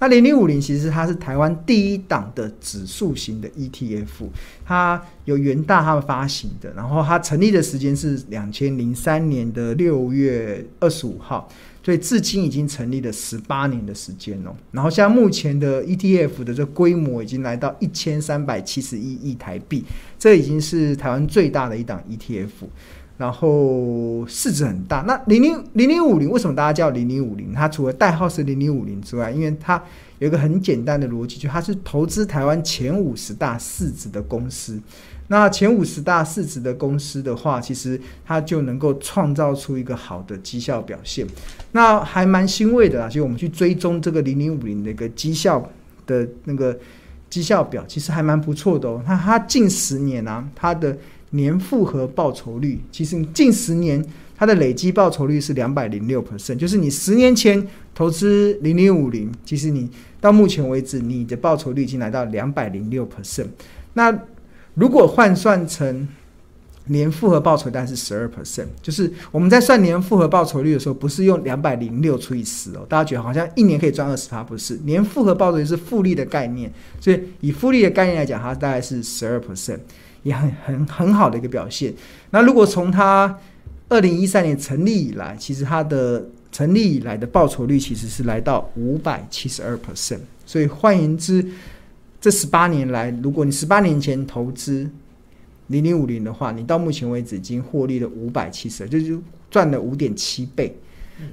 那零零五零其实它是台湾第一档的指数型的 ETF，它由元大他们发行的，然后它成立的时间是两千零三年的六月二十五号，所以至今已经成立了十八年的时间哦。然后像目前的 ETF 的这规模已经来到一千三百七十一亿台币，这已经是台湾最大的一档 ETF。然后市值很大，那零零零零五零为什么大家叫零零五零？它除了代号是零零五零之外，因为它有一个很简单的逻辑，就它是投资台湾前五十大市值的公司。那前五十大市值的公司的话，其实它就能够创造出一个好的绩效表现。那还蛮欣慰的啦，就我们去追踪这个零零五零的一个绩效的那个绩效表，其实还蛮不错的哦。那它近十年啊，它的年复合报酬率，其实近十年它的累积报酬率是两百零六 percent，就是你十年前投资零零五零，其实你到目前为止你的报酬率已经来到两百零六 percent。那如果换算成年复合报酬，大概是十二 percent，就是我们在算年复合报酬率的时候，不是用两百零六除以十哦，大家觉得好像一年可以赚二十趴，不是？年复合报酬率是复利的概念，所以以复利的概念来讲，它大概是十二 percent。也很很很好的一个表现。那如果从它二零一三年成立以来，其实它的成立以来的报酬率其实是来到五百七十二 percent。所以换言之，这十八年来，如果你十八年前投资零零五零的话，你到目前为止已经获利了五百七十二，就是赚了五点七倍。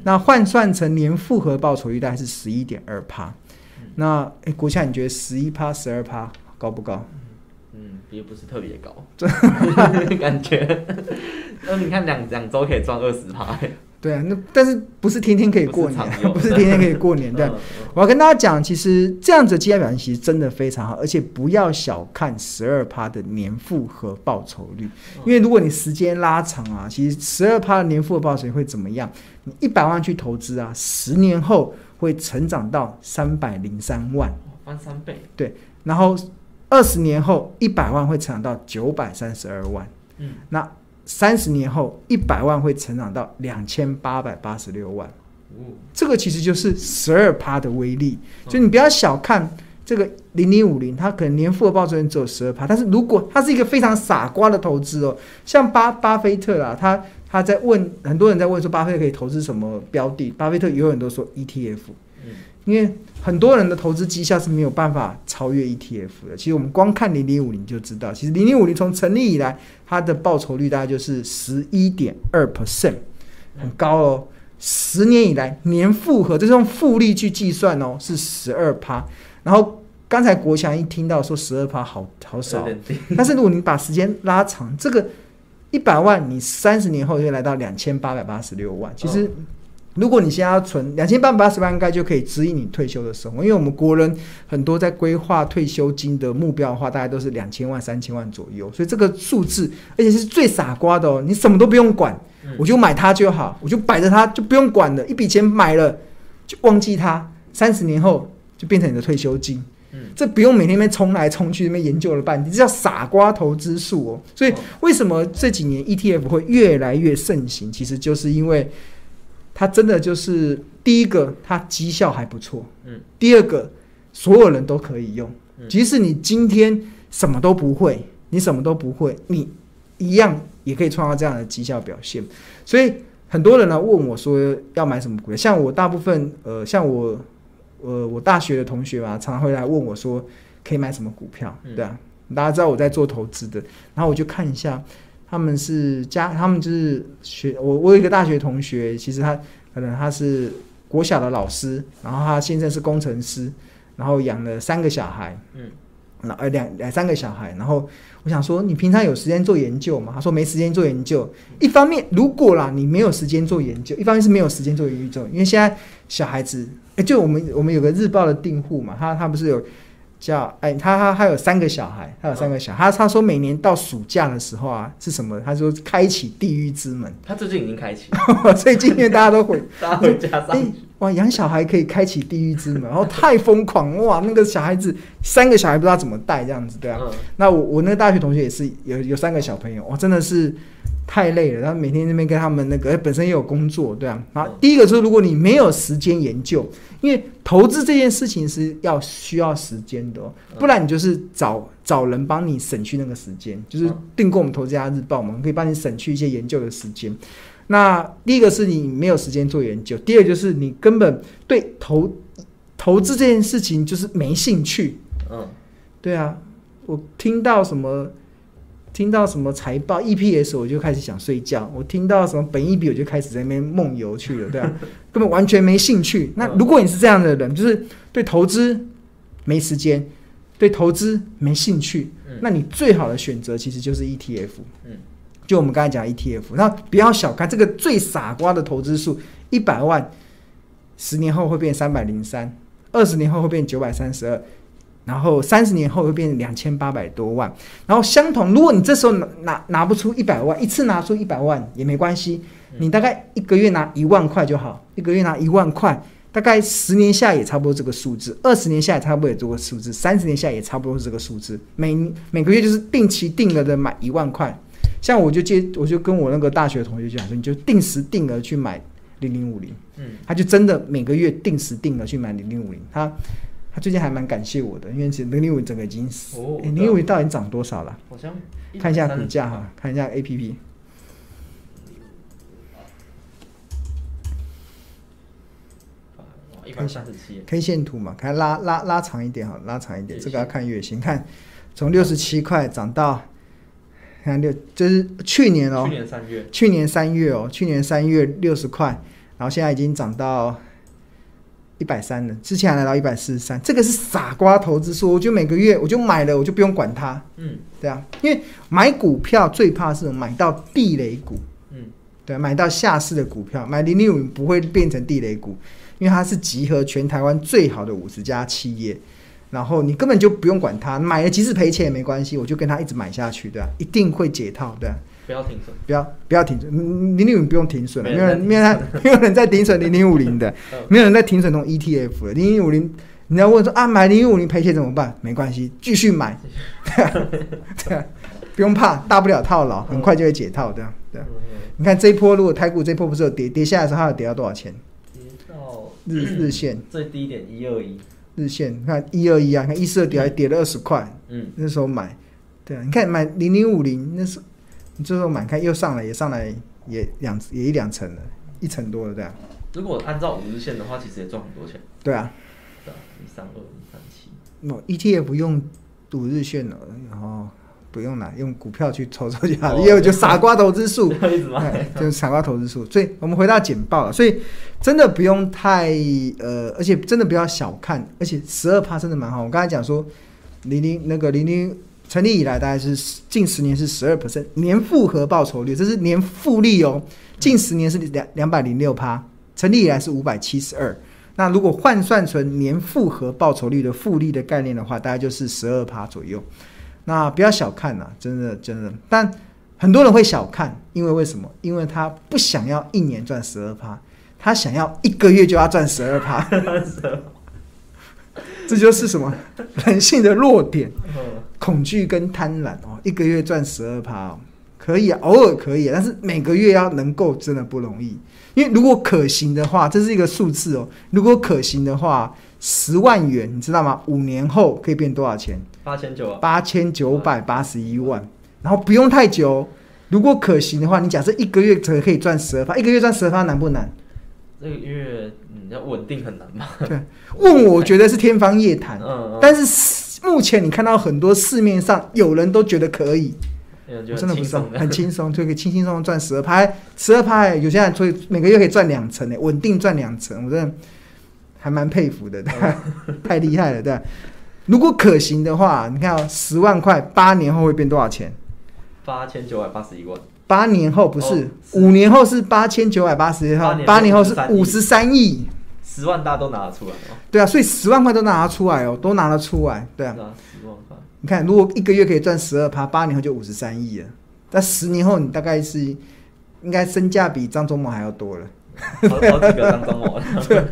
那换算成年复合报酬率大概是十一点二趴。那诶，国强，你觉得十一趴、十二趴高不高？嗯，也不是特别高，感觉。那你看两两周可以赚二十趴，对啊，那但是不是天天可以过年，不是，不是天天可以过年。对，我要跟大家讲，其实这样子的绩效表现其实真的非常好，而且不要小看十二趴的年复合报酬率，因为如果你时间拉长啊，其实十二趴的年复合报酬率会怎么样？你一百万去投资啊，十年后会成长到三百零三万，翻三倍。对，然后。二十年后，一百万会成长到九百三十二万。嗯，那三十年后，一百万会成长到两千八百八十六万。哦，这个其实就是十二趴的威力。所以你不要小看这个零零五零，它可能年复合报酬率只有十二趴，但是如果它是一个非常傻瓜的投资哦，像巴巴菲特啦，他他在问很多人在问说，巴菲特可以投资什么标的？巴菲特有很多说 ETF。嗯，因为很多人的投资绩效是没有办法超越 ETF 的。其实我们光看零零五零就知道，其实零零五零从成立以来，它的报酬率大概就是十一点二 percent，很高哦。十年以来年复合，就是用复利去计算哦，是十二趴。然后刚才国强一听到说十二趴好好少，但是如果你把时间拉长，这个一百万你三十年后就会来到两千八百八十六万，其实。如果你现在要存两千八百八十万，应该就可以指引你退休的生活。因为我们国人很多在规划退休金的目标的话，大概都是两千万、三千万左右。所以这个数字，而且是最傻瓜的哦，你什么都不用管，我就买它就好，我就摆着它，就不用管了。一笔钱买了，就忘记它，三十年后就变成你的退休金。嗯，这不用每天那边冲来冲去，那边研究了半天，这叫傻瓜投资术哦。所以为什么这几年 ETF 会越来越盛行？其实就是因为。它真的就是第一个，它绩效还不错。嗯，第二个，所有人都可以用。即使你今天什么都不会，你什么都不会，你一样也可以创造这样的绩效表现。所以很多人来问我说要买什么股票，像我大部分呃，像我呃，我大学的同学嘛，常常会来问我说可以买什么股票，对啊，大家知道我在做投资的，然后我就看一下。他们是家，他们就是学我。我有一个大学同学，其实他可能他是国小的老师，然后他现在是工程师，然后养了三个小孩，嗯，那呃两两三个小孩。然后我想说，你平常有时间做研究吗？他说没时间做研究。一方面，如果啦你没有时间做研究，一方面是没有时间做研究，因为现在小孩子，哎，就我们我们有个日报的订户嘛，他他不是有。叫哎，他他他有三个小孩，他有三个小孩。他他说每年到暑假的时候啊，是什么？他说开启地狱之门。他最近已经开启，所以今天大家都回，大家回家哇，养小孩可以开启地狱之门，然后太疯狂哇！那个小孩子三个小孩不知道怎么带这样子，对啊。嗯、那我我那个大学同学也是有有三个小朋友，哇，真的是。太累了，然后每天那边跟他们那个，本身也有工作，对啊。然后第一个是，如果你没有时间研究，因为投资这件事情是要需要时间的，不然你就是找找人帮你省去那个时间，就是订购我们投资家日报，我们可以帮你省去一些研究的时间。那第一个是你没有时间做研究，第二就是你根本对投投资这件事情就是没兴趣。嗯，对啊，我听到什么。听到什么财报 EPS 我就开始想睡觉，我听到什么本益比我就开始在那边梦游去了，对啊，根本完全没兴趣。那如果你是这样的人，就是对投资没时间，对投资没兴趣，那你最好的选择其实就是 ETF。嗯，就我们刚才讲 ETF，那不要小看这个最傻瓜的投资数，一百万，十年后会变三百零三，二十年后会变九百三十二。然后三十年后会变成两千八百多万，然后相同，如果你这时候拿拿拿不出一百万，一次拿出一百万也没关系，你大概一个月拿一万块就好，一个月拿一万块，大概十年下也差不多这个数字，二十年下也差不多也这个数字，三十年下也差不多是这个数字，每每个月就是定期定额的买一万块，像我就接我就跟我那个大学同学讲说，你就定时定额去买零零五零，嗯，他就真的每个月定时定额去买零零五零，他。他最近还蛮感谢我的，因为其实零零五整个已经死。哦。零零五零到底涨多少了？好像看一下股价哈，看一下 A P P。一百三十七。K 线图嘛，看拉拉拉长一点哈，拉长一点，这个要看月薪，看从六十七块涨到，看六，就是去年哦，去年三月，去年三月哦，去年三月六十块，然后现在已经涨到。一百三了，之前还来到一百四十三，这个是傻瓜投资说，我就每个月我就买了，我就不用管它。嗯，对啊，因为买股票最怕是买到地雷股。嗯，对，买到下市的股票，买零零五不会变成地雷股，因为它是集合全台湾最好的五十家企业，然后你根本就不用管它，买了即使赔钱也没关系，我就跟它一直买下去，对啊，一定会解套，对啊。不要停损，不要不要停损，零零五不用停损了，没有人没有人 没有人在停损零零五零的，没有人在停损那种 ETF 了，零零五零，你要问说啊，买零零五零赔钱怎么办？没关系，继续买，对啊，对啊，不用怕，大不了套牢，很快就会解套，对啊，对啊。你看这一波，如果台股这一波不是有跌跌下来的时候，它有跌到多少钱？跌到日日线 最低点一二一，日线你看一二一啊，看一四二跌还跌了二十块，嗯，那时候买，对啊，你看买零零五零那是。你这时候买看又上来，也上来也两也一两层了，一层多了这样。如果按照五日线的话，其实也赚很多钱。对啊，对啊，一三二一三七。哦，ETF 不用五日线了，然后不用了用股票去抽抽就好了，因为就傻瓜投资术，就是傻瓜投资术。所以我们回到简报了，所以真的不用太呃，而且真的不要小看，而且十二趴真的蛮好。我刚才讲说零零那个零零。成立以来大概是近十年是十二 percent 年复合报酬率，这是年复利哦。近十年是两两百零六趴，成立以来是五百七十二。那如果换算成年复合报酬率的复利的概念的话，大概就是十二趴左右。那不要小看呐，真的真的。但很多人会小看，因为为什么？因为他不想要一年赚十二趴，他想要一个月就要赚十二趴。这就是什么人性的弱点。恐惧跟贪婪哦，一个月赚十二趴哦，可以啊，偶尔可以啊，但是每个月要能够真的不容易。因为如果可行的话，这是一个数字哦。如果可行的话，十万元你知道吗？五年后可以变多少钱？八千九啊，八千九百八十一万。然后不用太久，如果可行的话，你假设一个月可可以赚十二趴，一个月赚十二趴难不难？这个月嗯要稳定很难嘛？对，问我觉得是天方夜谭。嗯，但是。目前你看到很多市面上有人都觉得可以，我真的不是很轻松，就可以轻轻松松赚十二拍，十二拍有些人所以每个月可以赚两成呢，稳定赚两成，我真的还蛮佩服的，太厉害了，对。如果可行的话，你看十万块，八年后会变多少钱？八千九百八十一万。八年后不是，五年后是八千九百八十一万，八年后是五十三亿。十万大家都拿得出来哦，对啊，所以十万块都拿得出来哦，都拿得出来，对啊，十万块，你看如果一个月可以赚十二趴，八年后就五十三亿了，但十年后你大概是应该身价比张忠谋还要多了，好，好几个张忠谋，对，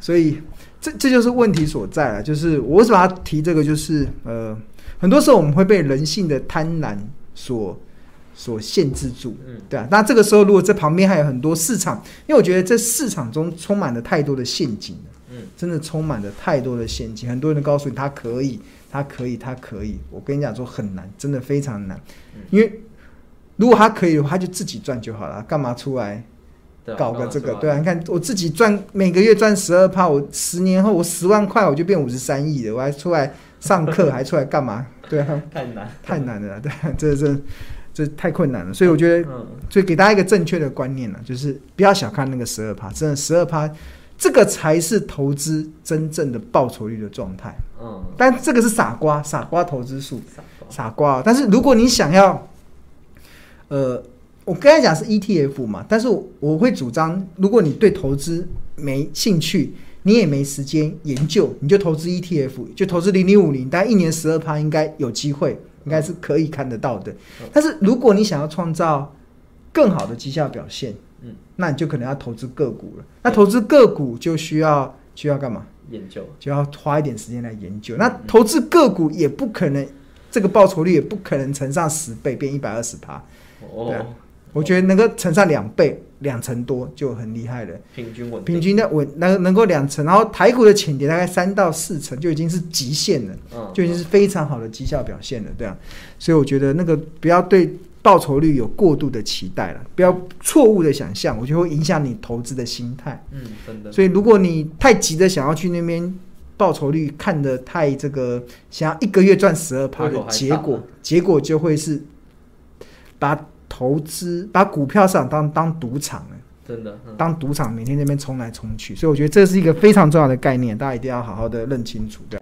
所以这这就是问题所在了，就是我为什么要提这个，就是呃，很多时候我们会被人性的贪婪所所限制住，嗯，对啊。那这个时候，如果这旁边还有很多市场，因为我觉得这市场中充满了太多的陷阱，嗯，真的充满了太多的陷阱。很多人都告诉你他可以，他可以，他可以。我跟你讲说很难，真的非常难。因为如果他可以的话，他就自己赚就好了，干嘛出来搞个这个？对啊，你看我自己赚每个月赚十二趴，我十年后我十万块我就变五十三亿了，我还出来上课，还出来干嘛？对啊，太难，太难了，对，这这。这太困难了，所以我觉得，所以给大家一个正确的观念呢，就是不要小看那个十二趴，真的十二趴，这个才是投资真正的报酬率的状态。嗯，但这个是傻瓜，傻瓜投资术，傻瓜。但是如果你想要，呃，我刚才讲是 ETF 嘛，但是我会主张，如果你对投资没兴趣，你也没时间研究，你就投资 ETF，就投资零零五零，大概一年十二趴应该有机会。应该是可以看得到的，但是如果你想要创造更好的绩效表现，嗯，那你就可能要投资个股了。那投资个股就需要需要干嘛？研究，就要花一点时间来研究。那投资个股也不可能，这个报酬率也不可能乘上十倍变一百二十趴。哦，我觉得能够乘上两倍。两成多就很厉害了，平均稳，平均的稳能能够两成，然后台股的浅跌大概三到四成就已经是极限了，嗯，就已经是非常好的绩效表现了，对啊，所以我觉得那个不要对报酬率有过度的期待了，不要错误的想象，我觉得会影响你投资的心态，嗯，真的。所以如果你太急着想要去那边报酬率看得太这个，想要一个月赚十二趴的结果，结果就会是把。投资把股票市场当当赌场了，真的、嗯、当赌场，每天那边冲来冲去，所以我觉得这是一个非常重要的概念，大家一定要好好的认清楚，对。